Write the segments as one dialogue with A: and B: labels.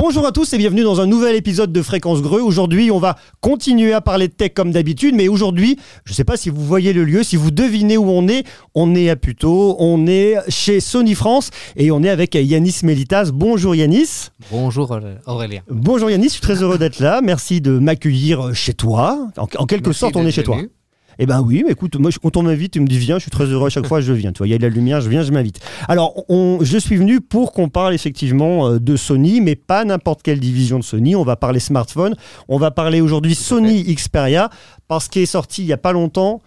A: Bonjour à tous et bienvenue dans un nouvel épisode de Fréquence Greux. Aujourd'hui, on va continuer à parler de tech comme d'habitude, mais aujourd'hui, je ne sais pas si vous voyez le lieu, si vous devinez où on est. On est à Puteaux, on est chez Sony France et on est avec Yanis Melitas. Bonjour Yanis.
B: Bonjour Aurélien.
A: Bonjour Yanis, je suis très heureux d'être là. Merci de m'accueillir chez toi. En, quelque sorte, on est chez toi. Eh ben oui, mais écoute, moi quand on m'invite, tu me dis viens, je suis très heureux à chaque fois, je viens. Tu vois, il y a de la lumière, je viens, je m'invite. Alors, je suis venu pour qu'on parle effectivement euh, de Sony, mais pas n'importe quelle division de Sony. On va parler smartphone. On va parler aujourd'hui Sony Xperia, parce qu'il est sorti il y a pas longtemps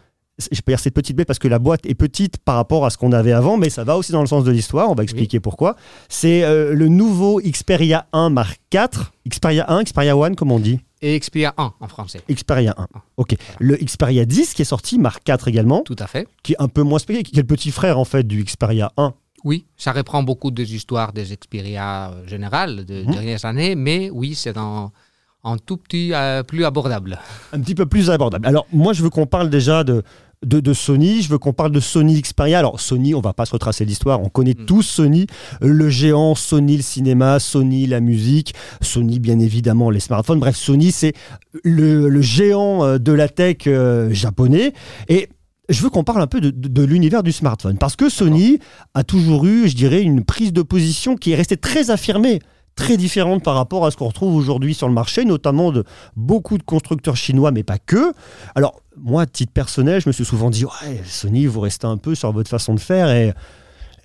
A: je peux dire cette petite bête parce que la boîte est petite par rapport à ce qu'on avait avant, mais ça va aussi dans le sens de l'histoire. On va expliquer pourquoi. C'est euh, le nouveau Xperia 1 Mark IV. Xperia 1, Xperia 1, comme on dit
B: et Xperia 1 en français.
A: Xperia 1. Ok. Le Xperia 10 qui est sorti, Mark 4 également.
B: Tout à fait.
A: Qui est un peu moins spécial, qui est le petit frère en fait du Xperia 1.
B: Oui, ça reprend beaucoup des histoires des Xperia euh, générales de mmh. dernières années, mais oui, c'est en tout petit euh, plus abordable.
A: Un petit peu plus abordable. Alors moi, je veux qu'on parle déjà de de, Sony. Je veux qu'on parle de Sony Xperia. Alors Sony, on va pas se retracer l'histoire. On connaît mm. tous Sony, le géant, Sony le cinéma, Sony la musique, Sony bien évidemment les smartphones. Bref, Sony c'est le, géant euh, de la tech euh, japonais. Et je veux qu'on parle un peu de, l'univers du smartphone. Parce que Sony a toujours eu, je dirais, une prise de position qui est restée très affirmée très différente par rapport à ce qu'on retrouve aujourd'hui sur le marché, notamment de beaucoup de constructeurs chinois, mais pas que. Alors, moi, à titre personnel, je me suis souvent dit, ouais, Sony, vous restez un peu sur votre façon de faire et,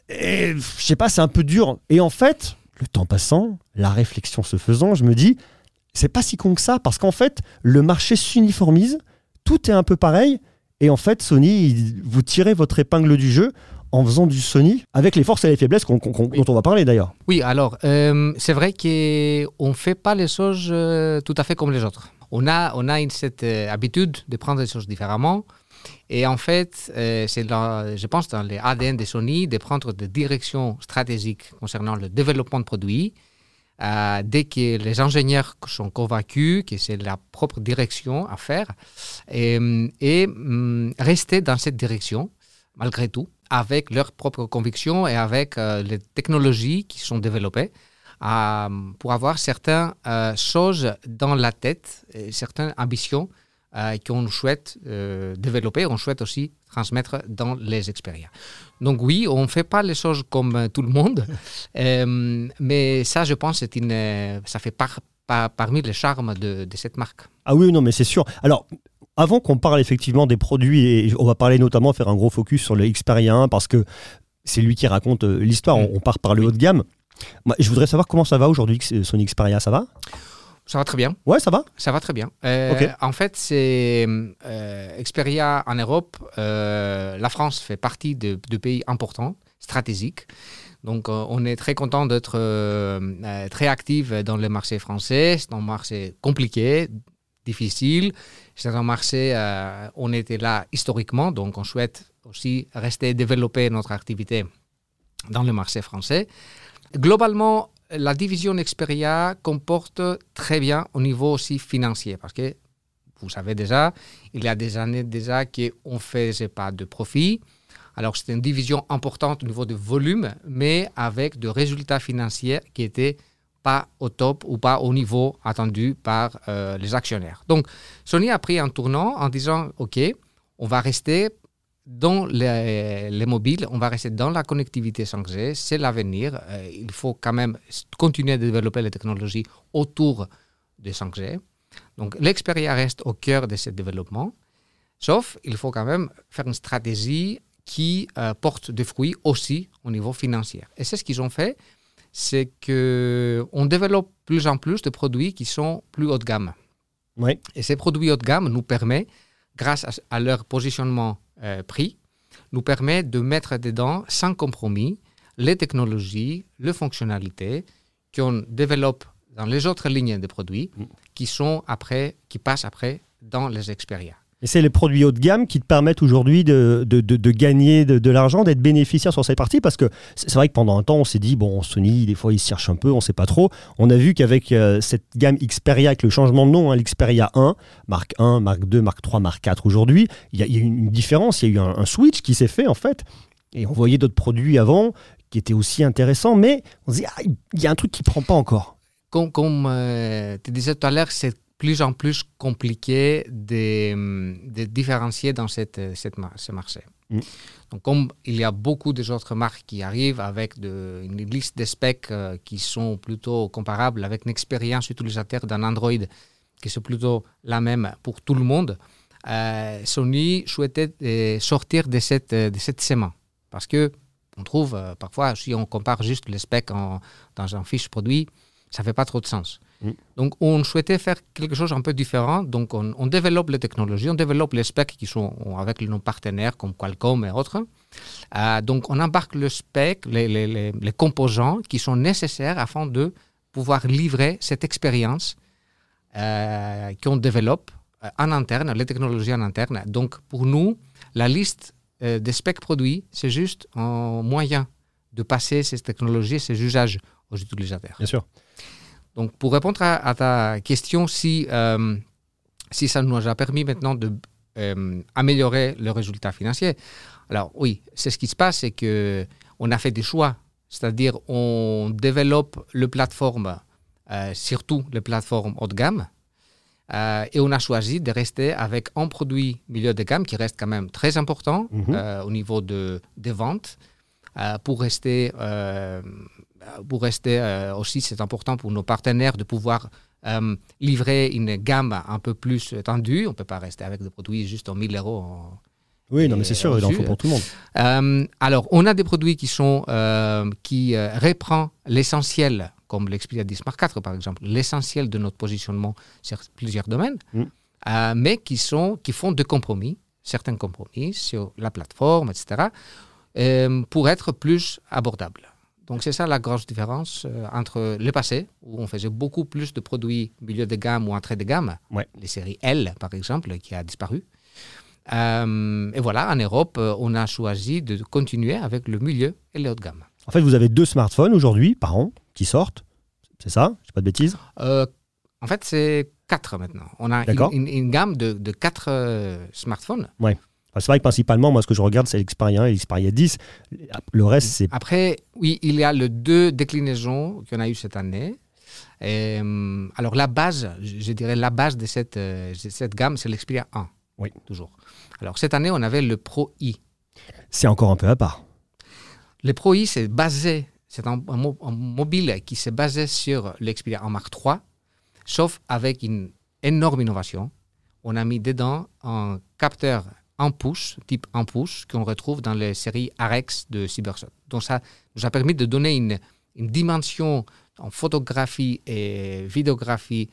A: et je sais pas, c'est un peu dur. Et en fait, le temps passant, la réflexion se faisant, je me dis, c'est pas si con que ça, parce qu'en fait, le marché s'uniformise, tout est un peu pareil, et en fait, Sony, vous tirez votre épingle du jeu en faisant du Sony avec les forces et les faiblesses dont on va parler d'ailleurs.
B: Oui, alors euh, c'est vrai qu'on ne fait pas les choses euh, tout à fait comme les autres. On a, on a une, cette euh, habitude de prendre les choses différemment. Et en fait, c'est je pense dans les ADN de Sony de prendre des directions stratégiques concernant le développement de produits. dès que les ingénieurs sont convaincus que c'est la propre direction à faire et, et hum, rester dans cette direction malgré tout avec leurs propres convictions et avec euh, les technologies qui sont développées euh, pour avoir certaines euh, choses dans la tête, et certaines ambitions qu'on souhaite développer, on souhaite aussi transmettre dans les expériences. Donc oui, on ne fait pas les choses comme tout le monde, mais ça, je pense, une, ça fait parmi les charmes de, de cette marque.
A: Ah oui, non, mais c'est sûr. Alors, avant qu'on parle effectivement des produits, et on va parler notamment, faire un gros focus sur le Xperia 1 parce que c'est lui qui raconte euh, l'histoire, on, part par le haut de gamme. Moi, je voudrais savoir comment ça va aujourd'hui, son Xperia, ça va?
B: Ça va très bien.
A: Ouais, ça va?
B: Ça va très bien. Euh, en fait, c'est euh, Xperia en Europe. la France fait partie de, pays importants, stratégiques. Donc, on est très content d'être très actif dans le marché français. C'est un marché compliqué, difficile. C'est un marché, euh, on était là historiquement, donc on souhaite aussi rester développer notre activité dans le marché français. Globalement, la division Xperia comporte très bien au niveau aussi financier, parce que vous savez déjà, il y a des années déjà qu'on ne faisait pas de profit. Alors c'était une division importante au niveau de volume, mais avec des résultats financiers qui étaient pas au top ou pas au niveau attendu par euh, les actionnaires. Donc, Sony a pris un tournant en disant, OK, on va rester dans les, mobiles, on va rester dans la connectivité 5G, c'est l'avenir. Euh, il faut quand même continuer à développer les technologies autour de 5G. Donc, l'expérience reste au cœur de ce développement, sauf il faut quand même faire une stratégie qui euh, porte des fruits aussi au niveau financier. Et c'est ce qu'ils ont fait c'est qu'on développe plus en plus de produits qui sont plus haut de gamme.
A: Oui.
B: Et ces produits haut de gamme nous permettent, grâce à, leur positionnement euh, prix, nous permet de mettre dedans sans compromis les technologies, les fonctionnalités qu'on développe dans les autres lignes de produits mm. qui sont après, qui passent après dans les expériences.
A: Et c'est les produits haut de gamme qui te permettent aujourd'hui de, de, gagner de, l'argent, d'être bénéficiaire sur cette partie Parce que c'est vrai que pendant un temps, on s'est dit, bon, Sony, des fois, ils se cherchent un peu, on ne sait pas trop. On a vu qu'avec euh, cette gamme Xperia, avec le changement de nom, hein, l'Xperia 1, Mark 1, Mark 2, Mark 3, Mark 4 aujourd'hui, il y, a eu une différence, il y a eu un, switch qui s'est fait en fait. Et on voyait d'autres produits avant qui étaient aussi intéressants, mais on se dit, ah, il y a un truc qui ne prend pas encore.
B: comme, comme tu disais tout à l'heure, c'est plus en plus compliqué de, de différencier dans cette, cette ce marché. Mm. Donc, comme il y a beaucoup d'autres marques qui arrivent avec de, une liste de specs euh, qui sont plutôt comparables avec une expérience utilisateur d'un Android qui est plutôt la même pour tout le monde, euh, Sony souhaitait euh, sortir de cette, de cette. Parce que on trouve parfois, si on compare juste les specs en, dans un fiche produit, ça ne fait pas trop de sens. Mm. Donc, on souhaitait faire quelque chose un peu différent. Donc, on, développe les technologies, on développe les specs qui sont avec nos partenaires comme Qualcomm et autres. Euh, donc, on embarque le spec, les, les, les, composants qui sont nécessaires afin de pouvoir livrer cette expérience euh, qu'on développe euh, en interne, les technologies en interne. Donc, pour nous, la liste des specs produits, c'est juste un moyen de passer ces technologies, ces usages aux utilisateurs.
A: Bien sûr.
B: Donc, pour répondre à, ta question, si, euh, si ça nous a permis maintenant de euh, améliorer le résultat financier, alors oui, c'est ce qui se passe, c'est que on a fait des choix, c'est-à-dire on développe le plateforme, euh, surtout les plateformes haut de gamme, et on a choisi de rester avec un produit milieu de gamme qui reste quand même très important mhm. au niveau de, des ventes pour rester euh, pour rester euh, aussi, c'est important pour nos partenaires de pouvoir euh, livrer une gamme un peu plus tendue. On ne peut pas rester avec des produits juste en 1000 euros.
A: oui, non, mais c'est sûr, il en faut pour tout le
B: monde. alors, on a des produits qui sont qui reprend l'essentiel, comme l'Xperia 10 Mark 4 par exemple, l'essentiel de notre positionnement sur plusieurs domaines, mm. mais qui sont qui font des compromis, certains compromis sur la plateforme, etc., pour être plus abordables. Donc c'est ça la grosse différence euh, entre le passé, où on faisait beaucoup plus de produits milieu de gamme ou entrée de gamme, les séries L par exemple, qui a disparu. Euh, et voilà, en Europe, euh, on a choisi de continuer avec le milieu et le haut de gamme.
A: En fait, vous avez deux smartphones aujourd'hui par an qui sortent, c'est ça? Je pas de bêtises
B: En fait, c'est quatre maintenant. On a une, une, gamme de, de quatre smartphones.
A: Ouais c'est vrai que principalement, moi, ce que je regarde, c'est l'Xperia et l'Xperia 10. Le reste, c'est.
B: Après, oui, il y a les deux déclinaisons qu'on a eues cette année. Euh, alors, la base, je dirais, la base de cette, euh, cette gamme, c'est l'Xperia 1.
A: Oui.
B: Toujours. Alors, cette année, on avait le Pro I.
A: C'est encore un peu à part.
B: Le Pro I, c'est basé, c'est un, mobile qui s'est basé sur l'Xperia 1 Mark III, sauf avec une énorme innovation. On a mis dedans un capteur un pouce, type un pouce, qu'on retrouve dans les séries Arex de Cybershot. Donc ça nous a permis de donner une, une dimension en photographie et vidéographie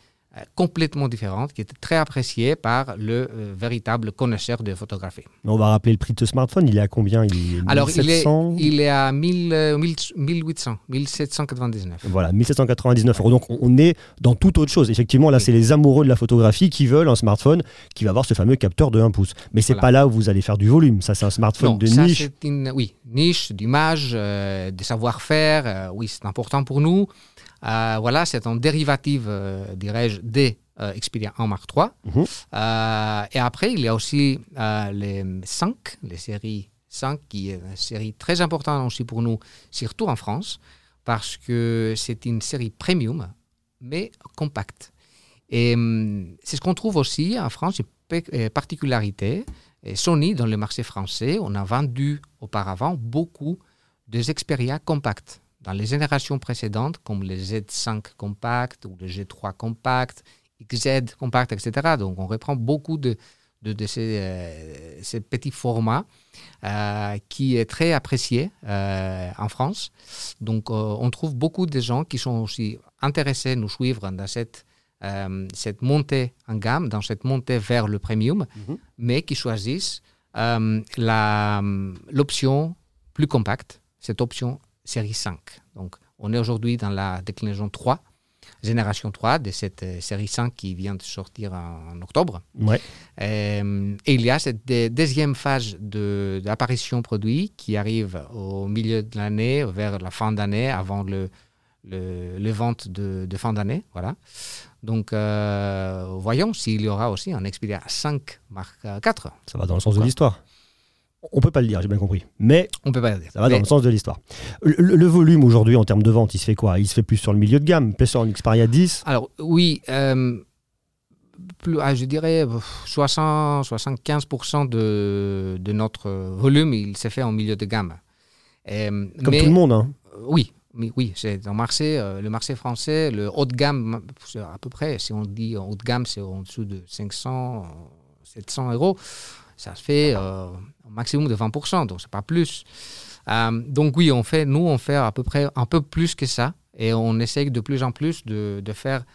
B: complètement différente, qui était très appréciée par le euh, véritable connaisseur de photographie.
A: On va rappeler le prix de ce smartphone, il est à combien? Il est
B: Alors, il est, il est, à 1000, 1800, 1799.
A: Voilà, 1799 euros. Donc, on est dans toute autre chose. Effectivement, là, c'est les amoureux de la photographie qui veulent un smartphone qui va avoir ce fameux capteur de 1 pouce. Mais c'est n'est pas là où vous allez faire du volume. Ça, c'est un smartphone de ça, niche.
B: Une, oui, niche, d'image, euh, de savoir-faire. oui, c'est important pour nous. Euh, voilà, c'est un dérivative, euh, dirais-je, des euh, Xperia 1 Mark III. Mhm. et après, il y a aussi les 5, les séries 5, qui est une série très importante aussi pour nous, surtout en France, parce que c'est une série premium, mais compacte. Et hum, c'est ce qu'on trouve aussi en France, une particularité. Et Sony, dans le marché français, on a vendu auparavant beaucoup de Xperia compacts dans les générations précédentes, comme le Z5 compact ou le G3 compact, XZ compact, etc. Donc on reprend beaucoup de, de, ces, euh, ces, petits formats euh, qui est très apprécié euh, en France. Donc on trouve beaucoup de gens qui sont aussi intéressés à nous suivre dans cette, cette montée en gamme, dans cette montée vers le premium, mhm. mais qui choisissent l'option plus compacte, cette option série 5. Donc, on est aujourd'hui dans la déclinaison 3, génération 3 de cette euh, série 5 qui vient de sortir en, octobre.
A: Ouais.
B: Euh, et il y a cette deuxième phase d'apparition produit qui arrive au milieu de l'année, vers la fin d'année, avant le, le, vente de, fin d'année. Voilà. Donc, euh, voyons s'il y aura aussi un Xperia 5 Mark 4.
A: Ça va dans le sens de l'histoire. On peut pas le dire, j'ai bien compris. Mais
B: on peut pas le dire.
A: ça va dans le sens de l'histoire. Le, volume aujourd'hui en termes de vente, il se fait quoi? Il se fait plus sur le milieu de gamme, plus sur Xperia 10
B: Alors oui, euh, plus, ah, je dirais 60-75% de, de, notre volume, il s'est fait en milieu de gamme.
A: Euh, Comme tout le monde. Hein.
B: Oui, mais oui, c'est marché, euh, le marché français, le haut de gamme, à peu près, si on dit haut de gamme, c'est en dessous de 500, 700 euros, ça se fait euh, au maximum de 20%, donc c'est pas plus. Euh, donc oui, on fait, nous, on fait à peu près un peu plus que ça, et on essaye de plus en plus de, de faire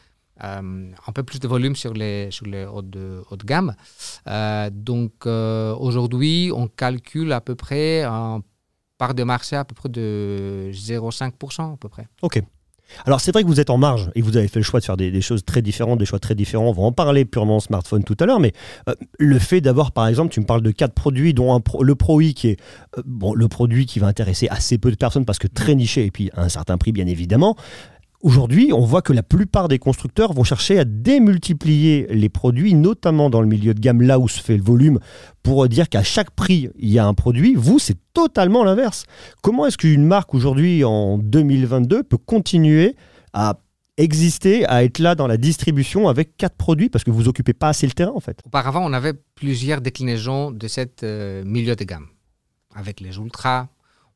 B: un peu plus de volume sur les, sur les hauts de, haut de gamme. donc aujourd'hui, on calcule à peu près un part de marché à peu près de 0,5% à peu près.
A: Ok. Alors c'est vrai que vous êtes en marge et vous avez fait le choix de faire des, choses très différentes, des choix très différents. On va en parler purement smartphone tout à l'heure, mais euh, le fait d'avoir par exemple, tu me parles de quatre produits, dont le Pro I qui est euh, le produit qui va intéresser assez peu de personnes parce que très niché et puis à un certain prix bien évidemment. Aujourd'hui, on voit que la plupart des constructeurs vont chercher à démultiplier les produits, notamment dans le milieu de gamme, là où se fait le volume, pour dire qu'à chaque prix, il y a un produit. Vous, c'est totalement l'inverse. Comment est-ce qu'une marque aujourd'hui, en 2022, peut continuer à exister, à être là dans la distribution avec quatre produits? Parce que vous occupez pas assez le terrain en fait.
B: Auparavant, on avait plusieurs déclinaisons de cette euh, milieu de gamme, avec les ultras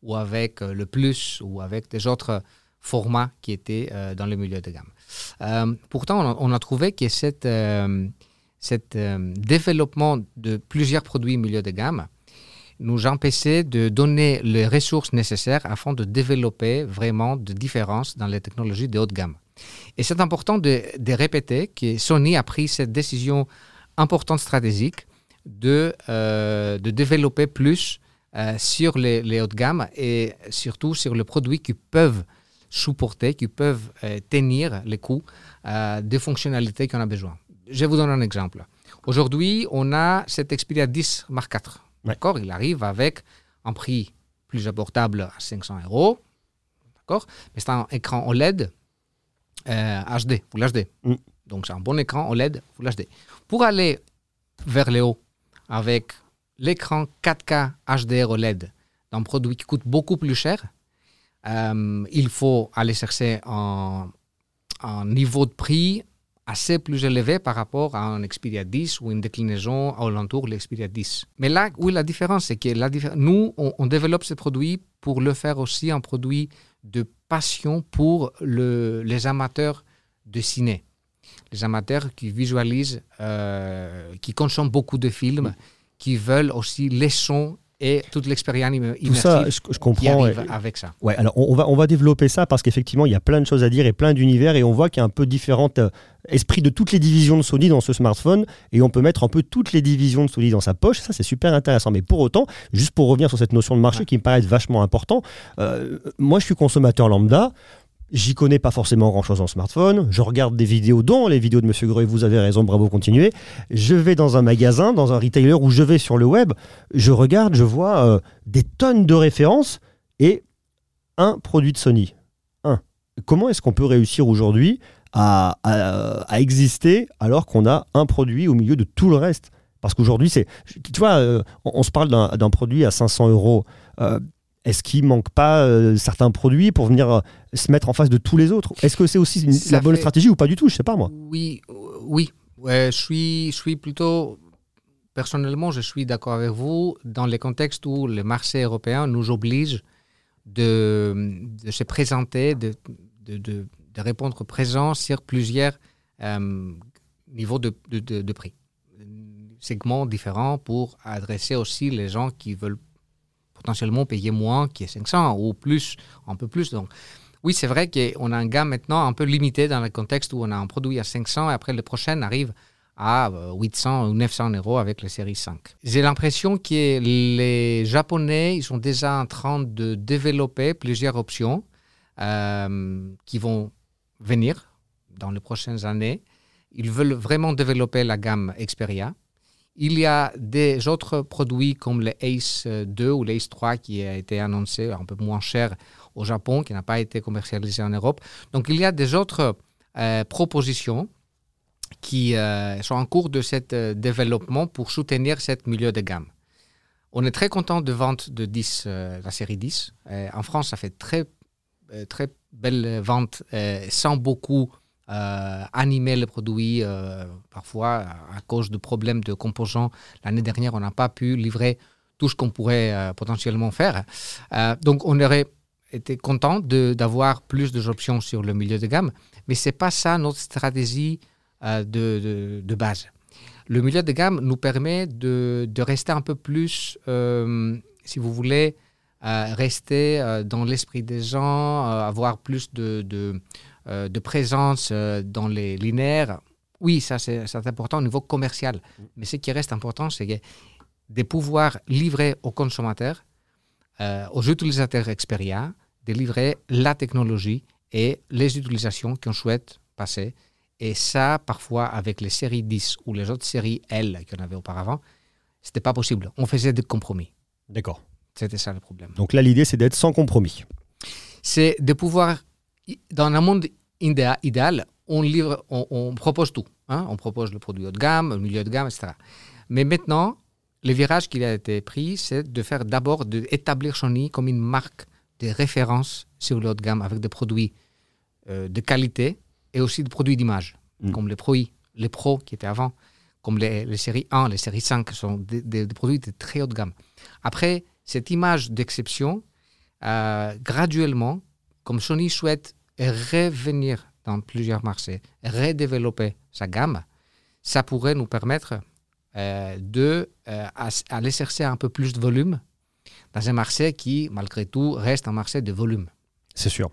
B: ou avec euh, le plus ou avec des autres format qui était euh, dans le milieu de gamme. Euh, pourtant, on a, trouvé que cet euh, développement de plusieurs produits milieu de gamme nous empêchait de donner les ressources nécessaires afin de développer vraiment de différences dans les technologies de haute gamme. Et c'est important de, répéter que Sony a pris cette décision importante stratégique de, de développer plus sur les, les hautes gammes et surtout sur les produits qui peuvent supporter, qui peuvent euh, tenir les coûts euh, des fonctionnalités qu'on a besoin. Je vous donne un exemple. Aujourd'hui, on a cet Xperia 10 Mark IV. D'accord? Il arrive avec un prix plus abordable à 500 euros. D'accord? Mais c'est un écran OLED HD, Full HD. Donc c'est un bon écran OLED Full HD. Pour aller vers le haut avec l'écran 4K HDR OLED d'un produit qui coûte beaucoup plus cher, euh, il faut aller chercher un, niveau de prix assez plus élevé par rapport à un Xperia 10 ou une déclinaison alentour de l'Xperia 10. Mais là où la différence, c'est que la nous, on, développe ce produit pour le faire aussi un produit de passion pour le, les amateurs de ciné. Les amateurs qui visualisent, euh, qui consomment beaucoup de films, qui veulent aussi les sons et toute l'expérience
A: Tout ça, je, comprends.
B: avec ça.
A: Ouais, alors on, va, on va développer ça parce qu'effectivement, il y a plein de choses à dire et plein d'univers et on voit qu'il y a un peu différents euh, esprits de toutes les divisions de Sony dans ce smartphone et on peut mettre un peu toutes les divisions de Sony dans sa poche. Ça, c'est super intéressant. Mais pour autant, juste pour revenir sur cette notion de marché qui me paraît vachement important, euh, moi, je suis consommateur lambda. J'y connais pas forcément grand-chose en smartphone. Je regarde des vidéos, dont les vidéos de Monsieur Grey, vous avez raison, bravo, continuez. Je vais dans un magasin, dans un retailer où je vais sur le web, je regarde, je vois euh, des tonnes de références et un produit de Sony. Un. Comment est-ce qu'on peut réussir aujourd'hui à, exister alors qu'on a un produit au milieu de tout le reste? Parce qu'aujourd'hui, c'est. Tu vois, euh, on, se parle d'un produit à 500 euros. Euh, est-ce qu'il manque pas euh, certains produits pour venir euh, se mettre en face de tous les autres? Est-ce que c'est aussi la bonne stratégie ou pas du tout? Je sais pas moi.
B: Oui, euh, oui. je, suis, je suis plutôt personnellement, je suis d'accord avec vous dans les contextes où le marché européen nous oblige de, de se présenter, de, de, de, répondre présent sur plusieurs niveaux de, de, prix. Segments différents pour adresser aussi les gens qui veulent potentiellement payer moins qui est 500 ou plus, un peu plus. Donc, oui, c'est vrai qu'on a un gamme maintenant un peu limité dans le contexte où on a un produit à 500 et après le prochain arrive à 800 euh, ou 900 euros avec la série 5. J'ai l'impression que les Japonais, ils sont déjà en train de développer plusieurs options euh, qui vont venir dans les prochaines années. Ils veulent vraiment développer la gamme Xperia. Il y a des autres produits comme le Ace 2 ou l'Ace 3 qui a été annoncé un peu moins cher au Japon, qui n'a pas été commercialisé en Europe. Donc il y a des autres euh, propositions qui euh, sont en cours de ce euh, développement pour soutenir ce milieu de gamme. On est très content de vente de 10, la série 10. en France, ça fait très, très belle vente sans beaucoup animer le produit. parfois, à cause de problèmes de composants, l'année dernière, on n'a pas pu livrer tout ce qu'on pourrait potentiellement faire. donc, on aurait été content d'avoir plus d'options sur le milieu de gamme, mais ce n'est pas ça notre stratégie de, de, de base le milieu de gamme nous permet de, rester un peu plus, euh, si vous voulez, euh, rester euh, dans l'esprit des gens, avoir plus de, de, présence dans les linéaires. Oui, ça c'est important au niveau commercial. Mais ce qui reste important, c'est de pouvoir livrer aux consommateurs, aux utilisateurs Xperia, de livrer la technologie et les utilisations qu'on souhaite passer et ça, parfois, avec les séries 10 ou les autres séries L qu'on avait auparavant, c'était pas possible. On faisait des compromis.
A: D'accord.
B: C'était ça le problème.
A: Donc là, l'idée, c'est d'être sans compromis.
B: C'est de pouvoir, dans un monde idéal, on, livre, on, propose tout. Hein. On propose le produit haut de gamme, le milieu de gamme, etc. Mais maintenant, le virage qui a été pris, c'est de faire d'abord, d'établir Sony comme une marque de référence sur le haut de gamme avec des produits euh, de qualité et aussi de produits d'image, mm. comme les Pro, les Pro qui étaient avant, comme les, séries 1, les séries 5, sont des, produits de très haute gamme. Après, cette image d'exception, euh, graduellement, comme Sony souhaite revenir dans plusieurs marchés, redévelopper sa gamme, ça pourrait nous permettre euh, de euh, aller chercher un peu plus de volume dans un marché qui, malgré tout, reste un marché de volume.
A: C'est sûr.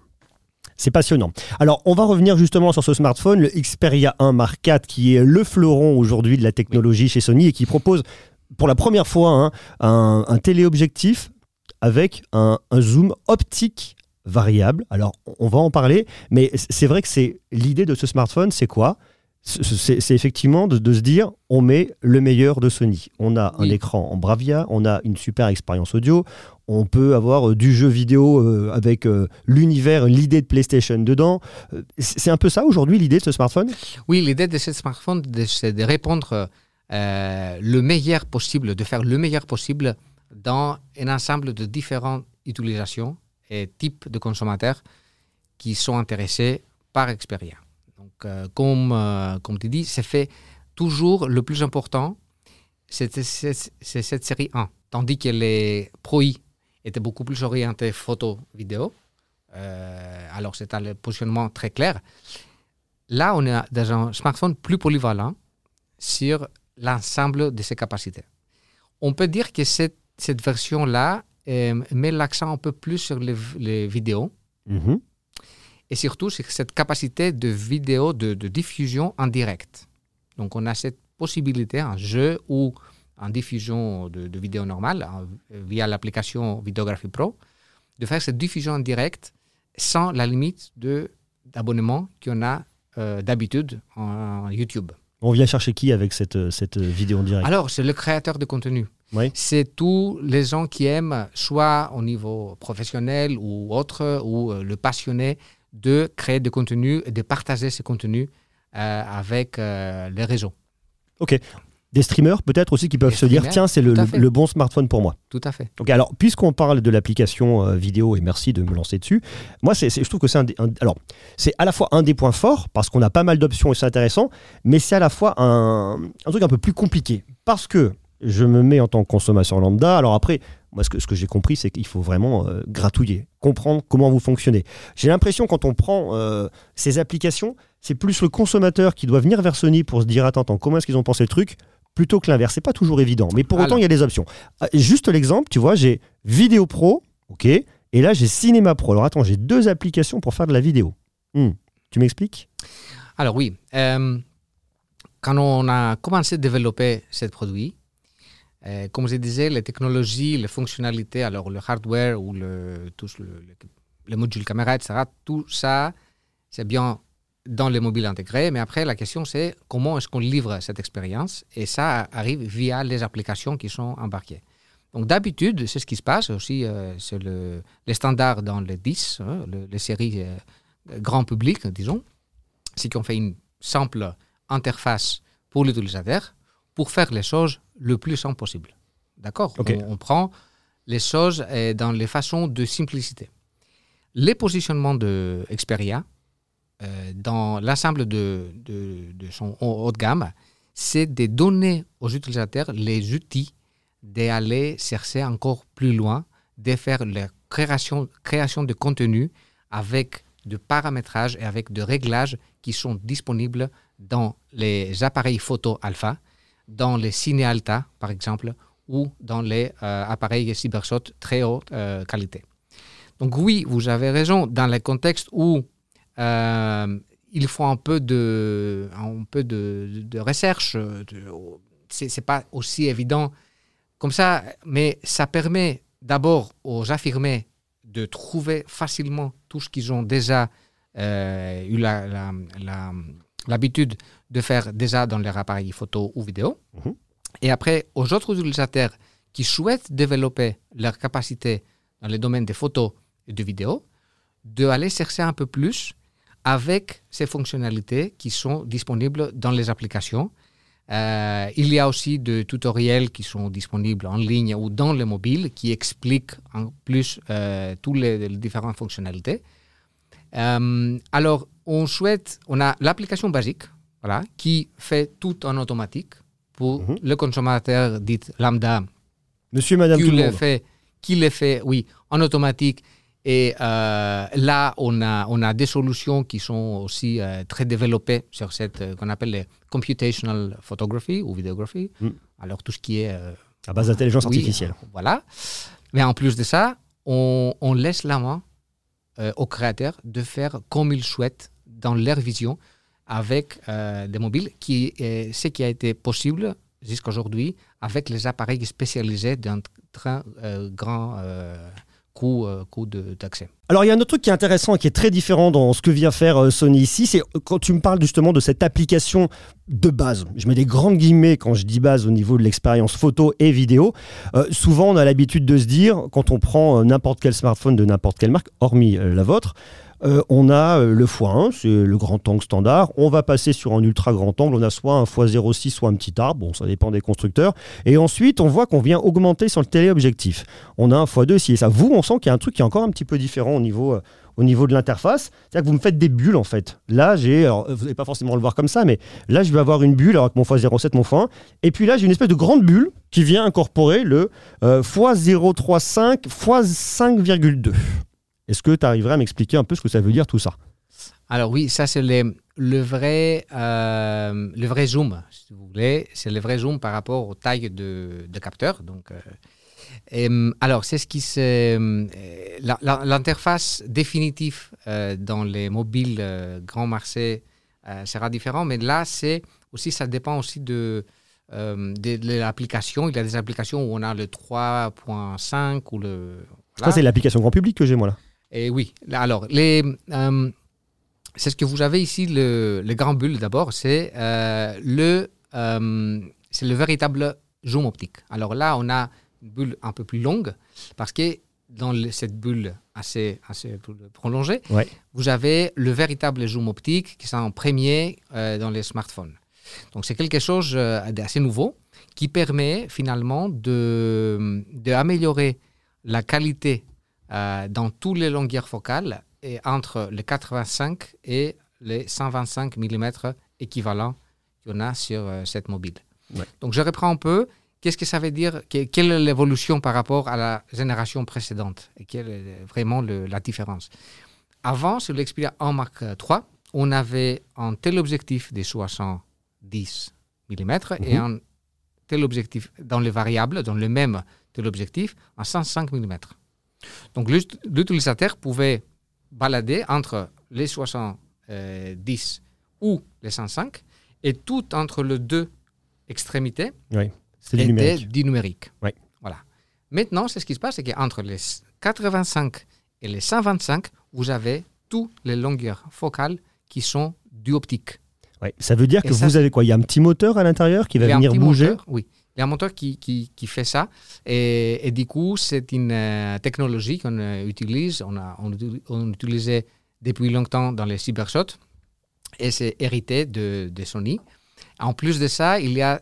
A: C'est passionnant. Alors, on va revenir justement sur ce smartphone, le Xperia 1 Mark IV, qui est le fleuron aujourd'hui de la technologie chez Sony et qui propose pour la première fois hein, un, téléobjectif avec un, zoom optique variable. Alors, on va en parler, mais c'est vrai que c'est l'idée de ce smartphone, c'est quoi? C'est effectivement de, se dire on met le meilleur de Sony. On a un écran en Bravia, on a une super expérience audio, on peut avoir euh, du jeu vidéo euh, avec euh, l'univers, l'idée de PlayStation dedans. C'est un peu ça aujourd'hui l'idée de ce smartphone?
B: Oui, l'idée de ce smartphone, c'est de répondre le meilleur possible, de faire le meilleur possible dans un ensemble de différentes utilisations types de consommateurs qui sont intéressés par Xperia. Donc, comme, comme tu dis, c'est fait toujours le plus important, c'est cette série 1. Tandis que les Pro était beaucoup plus orienté photo-vidéo. Euh, alors, c'est un positionnement très clair. Là, on est dans un smartphone plus polyvalent sur l'ensemble de ses capacités. On peut dire que cette, cette version-là euh, met l'accent un peu plus sur les, vidéos. Mm-hmm. Et surtout sur cette capacité de vidéo, de, de, diffusion en direct. Donc, on a cette possibilité, un jeu où en diffusion de, de vidéos normales via l'application Videography Pro, de faire cette diffusion en direct sans la limite d'abonnement qu'on a euh, d'habitude en, YouTube.
A: On vient chercher qui avec cette, cette vidéo en direct
B: Alors, c'est le créateur de contenu. Oui. C'est tous les gens qui aiment, soit au niveau professionnel ou autre, ou euh, le passionné de créer du contenu et de partager ce contenu euh, avec les réseaux.
A: Ok des streamers peut-être aussi qui peuvent se dire tiens c'est le, bon smartphone pour moi.
B: Tout à fait.
A: Donc alors puisqu'on parle de l'application euh, vidéo et merci de me lancer dessus, moi c'est, je trouve que c'est un, alors c'est à la fois un des points forts parce qu'on a pas mal d'options et c'est intéressant, mais c'est à la fois un, truc un peu plus compliqué parce que je me mets en tant que consommateur lambda. Alors après moi ce que, ce que j'ai compris c'est qu'il faut vraiment euh, gratouiller, comprendre comment vous fonctionnez. J'ai l'impression quand on prend euh, ces applications c'est plus le consommateur qui doit venir vers Sony pour se dire attends, attends comment est-ce qu'ils ont pensé le truc plutôt que l'inverse. C'est pas toujours évident, mais pour autant, il y a des options. Ah, juste l'exemple, tu vois, j'ai Vidéo Pro, ok, et là j'ai Cinéma Pro. Alors attends, j'ai deux applications pour faire de la vidéo. Hmm. Tu m'expliques?
B: Alors oui, euh, quand on a commencé à développer ce produit, euh, comme je disais, les technologies, les fonctionnalités, alors le hardware ou le, tout le, le, le module caméra, etc., tout ça, c'est bien dans les mobiles intégrés. Mais après, la question, c'est comment est-ce qu'on livre cette expérience? Et ça arrive via les applications qui sont embarquées. Donc d'habitude, c'est ce qui se passe aussi, euh, c'est le, les standards dans les 10, hein, les séries euh, grand public, disons, c'est qu'on fait une simple interface pour l'utilisateur pour faire les choses le plus simple possible. D'accord? On, prend les choses dans les façons de simplicité. Les positionnements de Xperia dans l'ensemble de, son haut de gamme, c'est de donner aux utilisateurs les outils d'aller chercher encore plus loin, de faire la création, de contenu avec de paramétrage et avec de réglages qui sont disponibles dans les appareils photo alpha, dans les ciné alta par exemple, ou dans les euh, appareils cybershot très haute euh, qualité. Donc oui, vous avez raison, dans le contexte où euh, il faut un peu de, un peu de, de recherche. Ce n'est pas aussi évident comme ça, mais ça permet d'abord aux affirmés de trouver facilement tout ce qu'ils ont déjà euh, eu l'habitude de faire déjà dans leur appareil photo ou vidéo. Mhm. Et après, aux autres utilisateurs qui souhaitent développer leur capacité dans les domaines des photos et de vidéo, d'aller chercher un peu plus avec ces fonctionnalités qui sont disponibles dans les applications. Euh, il y a aussi des tutoriels qui sont disponibles en ligne ou dans le mobile qui expliquent en plus euh, toutes les, différentes fonctionnalités. Euh, alors, on souhaite, on a l'application basique, voilà, qui fait tout en automatique pour mhm. le consommateur dit lambda.
A: Monsieur, Madame, qui
B: le fait, qui le fait, oui, en automatique et euh, là, on a, on a des solutions qui sont aussi euh, très développées sur cette euh, qu'on appelle les computational photography ou videography. Mm. Alors tout ce qui est
A: à base d'intelligence artificielle.
B: Voilà. Mais en plus de ça, on, on laisse la main aux créateurs de faire comme ils souhaitent dans leur vision avec des mobiles, qui est ce qui a été possible jusqu'à aujourd'hui avec les appareils spécialisés d'un très grand coût, euh, d'accès.
A: Alors il y a un autre truc qui est intéressant et qui est très différent dans ce que vient faire euh, Sony ici, c'est quand tu me parles justement de cette application de base. Je mets des grandes guillemets quand je dis base au niveau de l'expérience photo et vidéo. Euh, souvent on a l'habitude de se dire, quand on prend n'importe quel smartphone de n'importe quelle marque, hormis la vôtre, euh, on a euh, le x1, c'est le grand angle standard. On va passer sur un ultra grand angle. On a soit un x06, soit un petit arbre. Bon, ça dépend des constructeurs. Et ensuite, on voit qu'on vient augmenter sur le téléobjectif. On a un x2 ici et ça. Vous, on sent qu'il y a un truc qui est encore un petit peu différent au niveau, euh, au niveau de l'interface. C'est-à-dire que vous me faites des bulles en fait. Là, j'ai, vous n'allez pas forcément le voir comme ça, mais là, je vais avoir une bulle avec mon x07, mon x1. Et puis là, j'ai une espèce de grande bulle qui vient incorporer le x035 x5,2. Est-ce que tu arriverais à m'expliquer un peu ce que ça veut dire tout ça?
B: Alors oui, ça c'est le, le, vrai, euh, le vrai zoom, si vous voulez. C'est le vrai zoom par rapport aux tailles de, de capteurs. Donc, euh, et, alors, c'est ce qui se. L'interface définitive euh, dans les mobiles grand marché sera différente, mais là, c'est aussi, ça dépend aussi de, de, l'application. Il y a des applications où on a le 3.5 ou le.
A: Ça, c'est l'application grand public que j'ai, moi, là.
B: Et oui, alors, les, euh, c'est ce que vous avez ici, le, le grand bulle d'abord, c'est euh, le, euh, c'est le véritable zoom optique. Alors là, on a une bulle un peu plus longue parce que dans cette bulle assez, assez prolongée, vous avez le véritable zoom optique qui est en premier dans les smartphones. Donc c'est quelque chose d'assez nouveau qui permet finalement d'améliorer de la qualité euh, dans toutes les longueurs focales et entre les 85 et les 125 mm équivalents qu'il y en a sur euh, cette mobile. Donc je reprends un peu. Qu'est-ce que ça veut dire? Quelle est l'évolution par rapport à la génération précédente? Et quelle est vraiment la différence? Avant, sur l'Xperia 1 Mark III, on avait un tel objectif de 70 mm et un tel objectif dans les variables, dans le même tel objectif, en 105 mm. Donc l'utilisateur pouvait balader entre les 70 ou les 105 et tout entre les deux extrémités
A: oui,
B: était du numérique. Voilà. Maintenant, c'est ce qui se passe, c'est qu'entre les 85 et les 125, vous avez toutes les longueurs focales qui sont du optique.
A: Ça veut dire que vous avez quoi? Il y a un petit moteur à l'intérieur qui va venir bouger?
B: Oui. Il y a un moteur qui, qui, qui fait ça. Et, et, du coup, c'est une euh, technologie qu'on euh, utilise. On a on, on utilisait depuis longtemps dans les cybershots. Et c'est hérité de, de, Sony. En plus de ça, il y a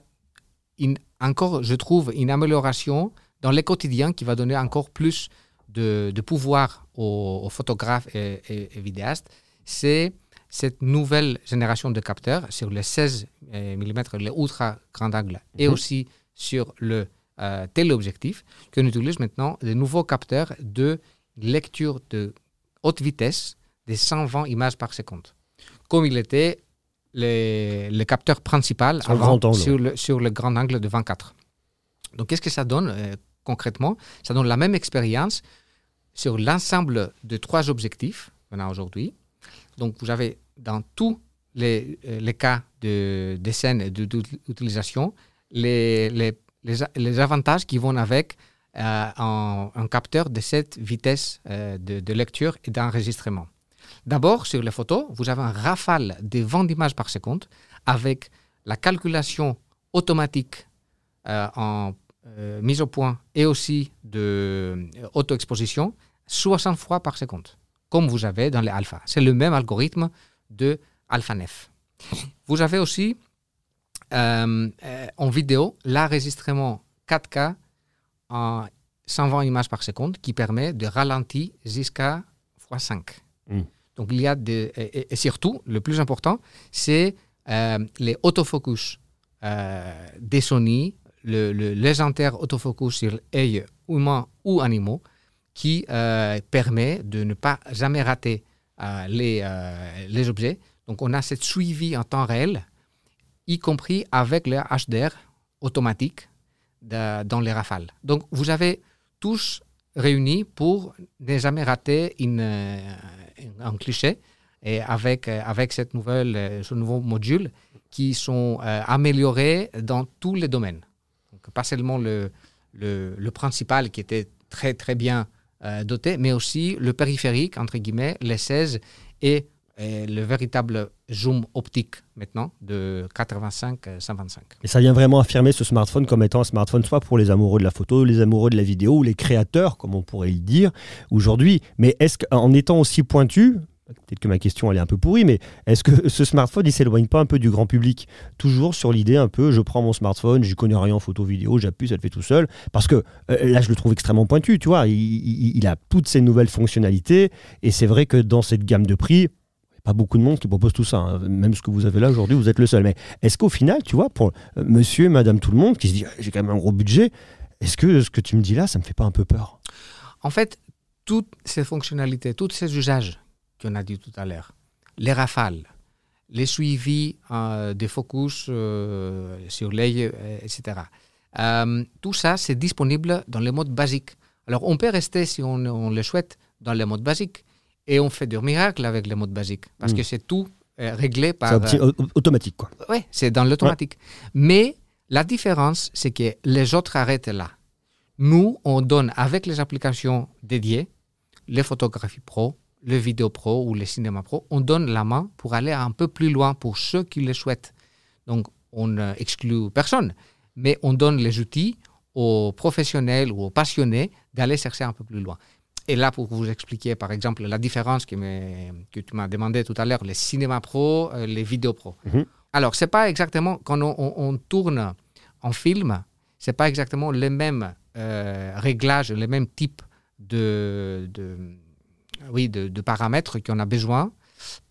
B: une encore, je trouve, une amélioration dans les quotidiens qui va donner encore plus de, pouvoir aux, photographes et, vidéastes. C'est cette nouvelle génération de capteurs sur les 16 mm, les ultra grand angle, et mhm. aussi sur le euh, téléobjectif, qu'on utilise maintenant de nouveaux capteurs de lecture de haute vitesse de 120 images par seconde, comme il était le, capteur principal avant, sur, le, sur, le, grand angle de 24. Donc, qu'est-ce que ça donne euh, concrètement? Ça donne la même expérience sur l'ensemble de trois objectifs qu'on a aujourd'hui. Donc, vous avez dans tous les, euh, les cas de, de scène et d'utilisation les, les, les, avantages qui vont avec euh, un, capteur de cette vitesse de, de lecture et d'enregistrement. D'abord, sur les photos, vous avez un rafale de 20 images par seconde avec la calculation automatique euh, en euh, mise au point et aussi de euh, auto-exposition 60 fois par seconde, comme vous avez dans les alpha. C'est le même algorithme de AlphaNef. Vous avez aussi en vidéo l'enregistrement 4K en 120 images par seconde qui permet de ralentir jusqu'à x5. Donc il y a des, et, surtout, le plus important, c'est euh, les autofocus euh, des Sony, le, le légendaire autofocus sur œil humain ou animaux, qui euh, permet de ne pas jamais rater les, les objets. Donc on a cette suivi en temps réel, y compris avec le HDR automatique dans les rafales. Donc vous avez tous réunis pour ne jamais rater une, un cliché, et avec, euh, avec euh, ce nouveau module qui sont euh, améliorés dans tous les domaines. Donc, pas seulement le, le, principal qui était très très bien doté, mais aussi le périphérique, entre guillemets, les 16 et, le véritable zoom optique maintenant de 85-125.
A: Et ça vient vraiment affirmer ce smartphone comme étant un smartphone soit pour les amoureux de la photo, les amoureux de la vidéo ou les créateurs, comme on pourrait le dire aujourd'hui. Mais est-ce qu'en étant aussi pointu, Peut-être que ma question elle est un peu pourrie, mais est-ce que ce smartphone il s'éloigne pas un peu du grand public? Toujours sur l'idée un peu, je prends mon smartphone, je connais rien en photo vidéo, j'appuie, ça le fait tout seul. Parce que euh, là, je le trouve extrêmement pointu, tu vois. Il, a toutes ces nouvelles fonctionnalités, et c'est vrai que dans cette gamme de prix, pas beaucoup de monde qui propose tout ça. Hein. Même ce que vous avez là aujourd'hui, vous êtes le seul. Mais est-ce qu'au final, tu vois, pour euh, monsieur madame tout le monde qui se dit j'ai quand même un gros budget, est-ce que ce que tu me dis là, ça me fait pas un peu peur?
B: En fait, toutes ces fonctionnalités, tous ces usages qu'on a dit tout à l'heure, les rafales, les suivis euh, des focus euh, sur l'œil, euh, etc. tout ça, c'est disponible dans le mode basique. Alors, on peut rester, si on, le souhaite, dans le mode basique et on fait du miracle avec le mode basique parce que mm. c'est tout réglé par.
A: C'est automatique, quoi.
B: Oui, c'est dans l'automatique. Mais la différence, c'est que les autres arrêtent là. Nous, on donne avec les applications dédiées, les photographies pro, le vidéo pro ou le cinéma pro, on donne la main pour aller un peu plus loin pour ceux qui le souhaitent. Donc, on n'exclut personne, mais on donne les outils aux professionnels ou aux passionnés d'aller chercher un peu plus loin. Et là, pour vous expliquer, par exemple, la différence que, que tu m'as demandé tout à l'heure, les cinéma pro, euh, les vidéos pro. Mhm. Alors, c'est pas exactement, quand on, tourne en film, c'est pas exactement les mêmes euh, réglages, les mêmes types de, de oui, de, paramètres qu'on a besoin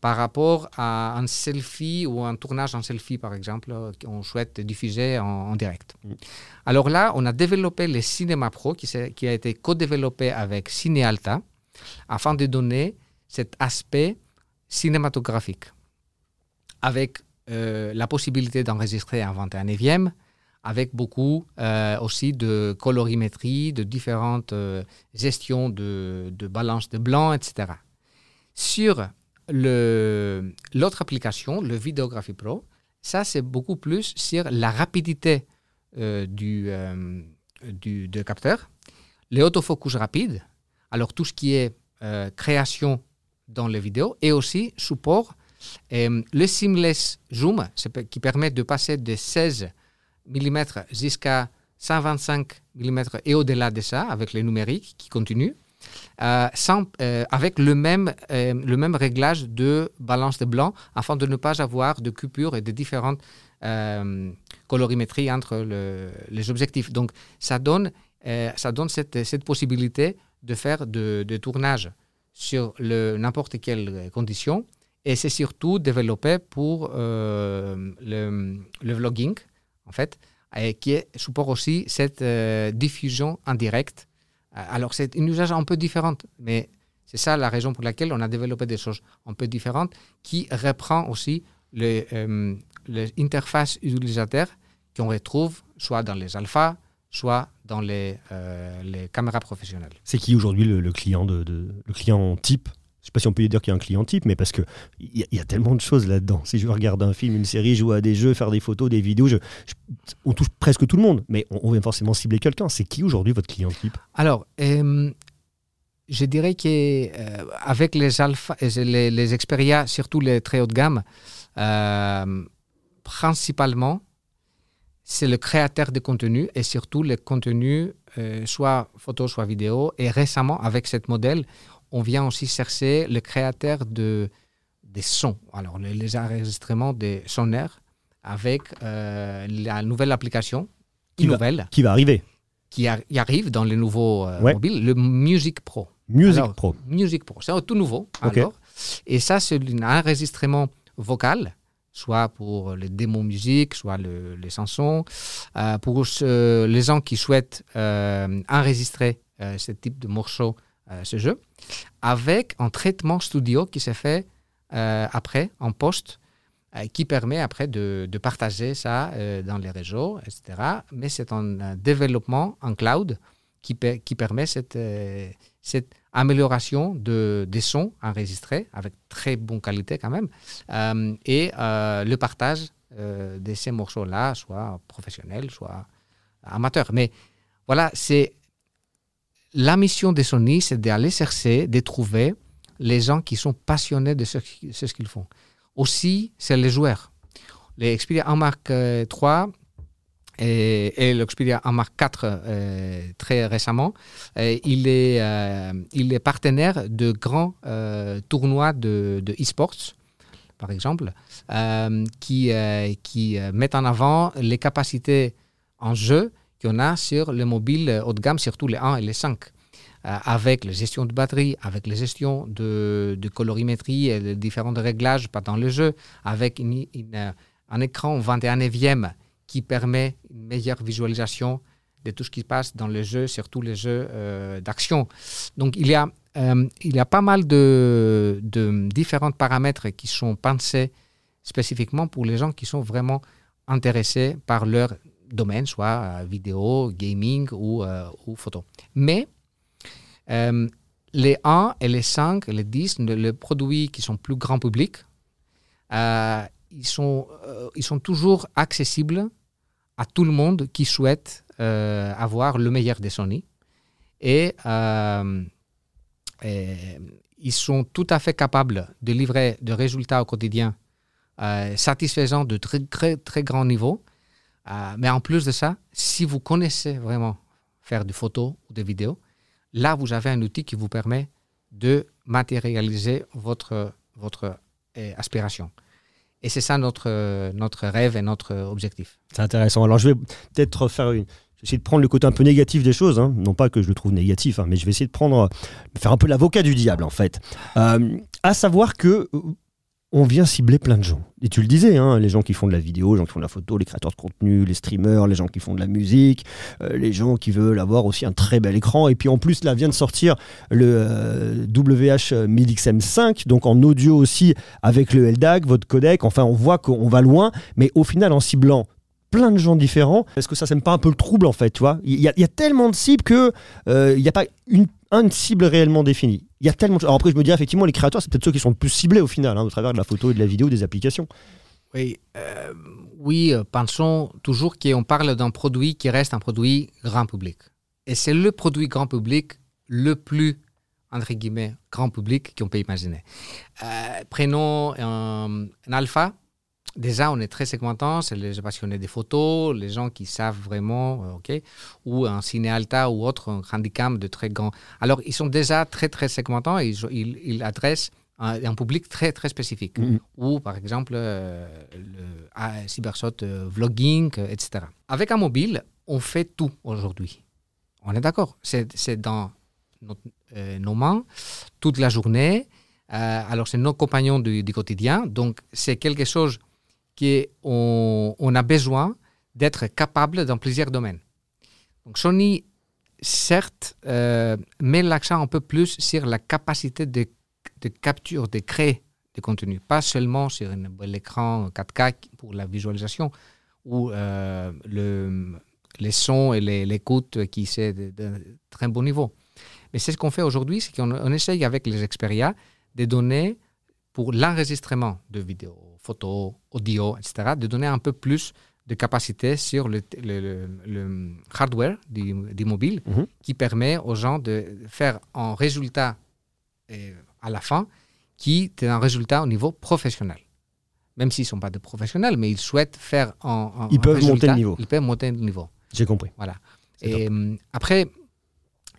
B: par rapport à un selfie ou un tournage en selfie, par exemple, qu'on souhaite diffuser en, direct. Mm. Alors là, on a développé le Cinema Pro qui, qui a été co-développé avec Cinealta afin de donner cet aspect cinématographique avec euh, la possibilité d'enregistrer en 21 neuvième, avec beaucoup euh, aussi de colorimétrie, de différentes euh, gestions de, de, balance de blanc, etc. Sur l'autre application, le Videography Pro, ça c'est beaucoup plus sur la rapidité euh, du, de capteur, les autofocus rapides, alors tout ce qui est création dans les vidéos, et aussi support le seamless zoom, qui permet de passer de 16 mm jusqu'à 125 mm et au-delà de ça avec les numériques qui continuent. Sans, avec le même, le même réglage de balance de blanc afin de ne pas avoir de coupures et de différentes colorimétries entre les objectifs. Donc, ça donne, ça donne cette, cette possibilité de faire de, de tournage sur n'importe quelle condition. Et c'est surtout développé pour euh, le, vlogging, en fait, qui supporte aussi cette euh, diffusion en direct. Alors, c'est une usage un peu différente, mais c'est ça la raison pour laquelle on a développé des choses un peu différentes qui reprend aussi euh, l'interface utilisateur qu'on retrouve soit dans les alphas, soit dans les, euh, les caméras professionnelles.
A: C'est qui aujourd'hui le, client de, le client type je sais pas si on peut dire qu'il y a un client type, mais parce qu'il y, y, a tellement de choses là-dedans. Si je regarde un film, une série, jouer à des jeux, faire des photos, des vidéos, on touche presque tout le monde, mais on, vient forcément cibler quelqu'un. C'est qui aujourd'hui votre client type?
B: Alors, euh, je dirais qu'avec euh, les alpha, les, les Xperia, surtout les très haut de gamme, principalement, c'est le créateur de contenu et surtout le contenu, euh, soit photo, soit vidéo. Et récemment, avec ce modèle, on vient aussi chercher le créateur de, des sons. Alors, les, enregistrements des sonnaires avec euh, la nouvelle application,
A: qui
B: nouvelle.
A: Va, qui va arriver.
B: Qui arrive dans les nouveaux euh, mobiles, le Music Pro.
A: Music Pro.
B: Music Pro, c'est tout nouveau. Alors. Et ça, c'est un enregistrement vocal soit pour les démos musique, soit les chansons. Euh, pour les gens qui souhaitent euh, enregistrer ce type de morceaux, ce jeu, avec un traitement studio qui s'est fait après, en post, qui permet après de, de partager ça dans les réseaux, etc. Mais c'est un développement en cloud qui, qui permet cette, cette amélioration de, des sons enregistrés avec très bonne qualité quand même, euh, et euh, le partage euh, de ces morceaux-là, soit professionnel, soit amateur. Mais voilà, c'est la mission de Sony, c'est d'aller chercher, de trouver les gens qui sont passionnés de ce, qu'ils font. Aussi, c'est les joueurs. Les Xperia 1 Mark 3 et, et l'Xperia Mark 4 euh, très récemment. il, est, euh, il est partenaire de grands euh, tournois de e-sports, par exemple, qui, qui mettent en avant les capacités en jeu qu'on a sur les mobiles haut de gamme, surtout les 1 et les 5 avec la gestion de batterie, avec la gestion de, colorimétrie et les différents réglages dans le jeu, avec un écran 21 e qui permet une meilleure visualisation de tout ce qui se passe dans le jeu, surtout les jeux euh, d'action. Donc il y, a, euh, il y a pas mal de, de, différents paramètres qui sont pensés spécifiquement pour les gens qui sont vraiment intéressés par leur domaine, soit euh, vidéo, gaming ou, ou photo. Mais les 1 et les 5, les 10, les produits qui sont plus grand public, ils, sont, ils sont toujours accessibles à tout le monde qui souhaite euh, avoir le meilleur des Sony. Euh, et, ils sont tout à fait capables de livrer des résultats au quotidien euh, satisfaisants de très, très, très grand niveau. Mais en plus de ça, si vous connaissez vraiment faire des photos ou des vidéos, là, vous avez un outil qui vous permet de matérialiser votre, votre aspiration. Et c'est ça notre, notre rêve et notre objectif.
A: C'est intéressant. Alors je vais peut-être faire une... essayer de prendre le côté un peu négatif des choses, hein. non pas que je le trouve négatif, hein, mais je vais essayer de prendre, faire un peu l'avocat du diable en fait. Euh, à savoir que on vient cibler plein de gens. Et tu le disais, hein, les gens qui font de la vidéo, les gens qui font de la photo, les créateurs de contenu, les streamers, les gens qui font de la musique, euh, les gens qui veulent avoir aussi un très bel écran. Et puis en plus, là vient de sortir le euh, WH 1000XM5, donc en audio aussi avec le LDAC, votre codec. Enfin, on voit qu'on va loin, mais au final, en ciblant plein de gens différents. Est-ce que ça sème pas un peu le trouble en fait, il y, a, tellement de cibles que euh, il n'y a pas une, cible réellement définie. Il y a tellement. Alors après, je me dis effectivement, les créateurs, c'est peut-être ceux qui sont le plus ciblés au final, hein, au travers de la photo et de la vidéo, des applications.
B: Oui, euh, oui, euh, pensons toujours qu'on parle d'un produit qui reste un produit grand public. Et c'est le produit grand public le plus entre guillemets grand public qu'on peut imaginer. prenons un, un alpha déjà, on est très segmentant, c'est les passionnés des photos, les gens qui savent vraiment, euh, ok, ou un cinéalta ou autre, un handicap de très grand. Alors, ils sont déjà très, très segmentants et ils, ils, adressent un, public très, très spécifique. Mm-hmm. Ou, par exemple, euh, le ah, cybersot euh, vlogging, etc. Avec un mobile, on fait tout aujourd'hui. On est d'accord. C'est dans nos mains toute la journée. alors, c'est nos compagnons du, du quotidien. Donc, c'est quelque chose qu'on on a besoin d'être capable dans plusieurs domaines. Donc Sony, certes, euh, met l'accent un peu plus sur la capacité de, capture, de créer des contenus, pas seulement sur un bel écran 4K pour la visualisation ou euh, le, les sons et l'écoute qui c'est de, très bon niveau. Mais c'est ce qu'on fait aujourd'hui, c'est qu'on essaye avec les Xperia de donner pour l'enregistrement de vidéos photo, audio, etc., de donner un peu plus de capacité sur le, le, hardware du, mobile mhm. qui permet aux gens de faire un résultat euh, à la fin qui est un résultat au niveau professionnel. Même s'ils ne sont pas des professionnels, mais ils souhaitent faire un,
A: ils peuvent monter le niveau.
B: Ils peuvent monter le niveau.
A: J'ai compris.
B: Voilà. Et euh, après,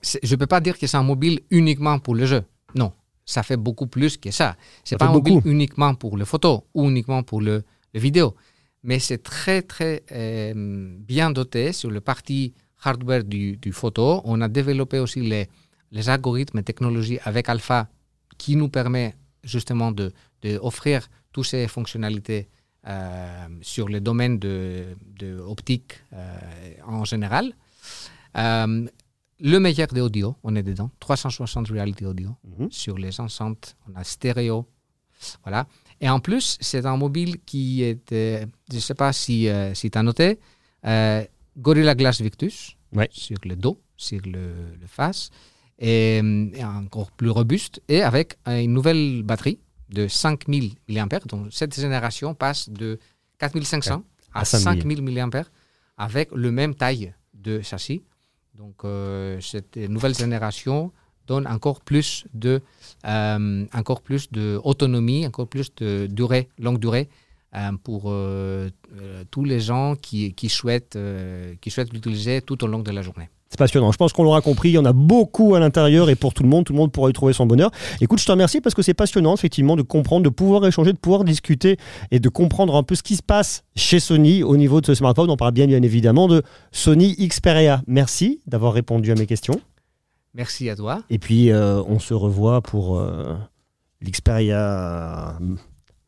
B: je ne peux pas dire que c'est un mobile uniquement pour le jeu. Non, ça fait beaucoup plus que ça. C'est pas un mobile uniquement pour les photos ou uniquement pour le, vidéo, mais c'est très très euh, bien doté sur le parti hardware du, photo. On a développé aussi les, les algorithmes et technologies avec Alpha qui nous permet justement de, de offrir toutes ces fonctionnalités euh, sur le domaine de, de optique euh, en général le meilleur de audio, on est dedans. 360 reality audio mhm. sur les enceintes. On a stéréo. Voilà. Et en plus, c'est un mobile qui est, euh, je ne sais pas si, euh, si tu as noté, euh, Gorilla Glass Victus sur le dos, sur le, face, et, encore plus robuste, et avec une nouvelle batterie de 5000 mAh. Donc cette génération passe de 4500 à 5000 mAh avec le même taille de châssis. Donc, euh, cette nouvelle génération donne encore plus de, euh, encore plus d'autonomie, encore plus de durée, longue durée euh, pour tous les gens qui, qui souhaitent, qui souhaitent l'utiliser tout au long de la journée.
A: C'est passionnant. Je pense qu'on l'aura compris. Il y en a beaucoup à l'intérieur et pour tout le monde, tout le monde pourra y trouver son bonheur. Écoute, je te remercie parce que c'est passionnant, effectivement, de comprendre, de pouvoir échanger, de pouvoir discuter et de comprendre un peu ce qui se passe chez Sony au niveau de ce smartphone. On parle bien, bien évidemment de Sony Xperia. Merci d'avoir répondu à mes questions.
B: Merci à toi.
A: Et puis, euh, on se revoit pour euh, l'Xperia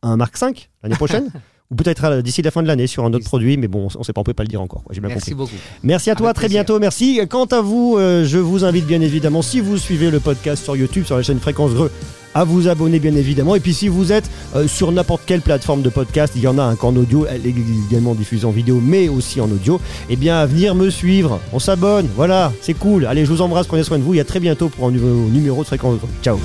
A: 1 Mark 5 l'année prochaine. ou peut-être euh, d'ici la fin de l'année sur un autre produit, mais bon, on sait pas, on peut pas le dire encore.
B: J'ai bien merci beaucoup.
A: Merci à toi, très bientôt, merci. Quant à vous, euh, je vous invite bien évidemment, si vous suivez le podcast sur YouTube, sur la chaîne Fréquence Greux, à vous abonner bien évidemment. Et puis si vous êtes euh, sur n'importe quelle plateforme de podcast, il y en a un qu'en audio, elle est également diffusée en vidéo, mais aussi en audio, et eh bien à venir me suivre. On s'abonne, voilà, c'est cool. Allez, je vous embrasse, prenez soin de vous. Et à très bientôt pour un nouveau numéro de Fréquence Greux. Ciao.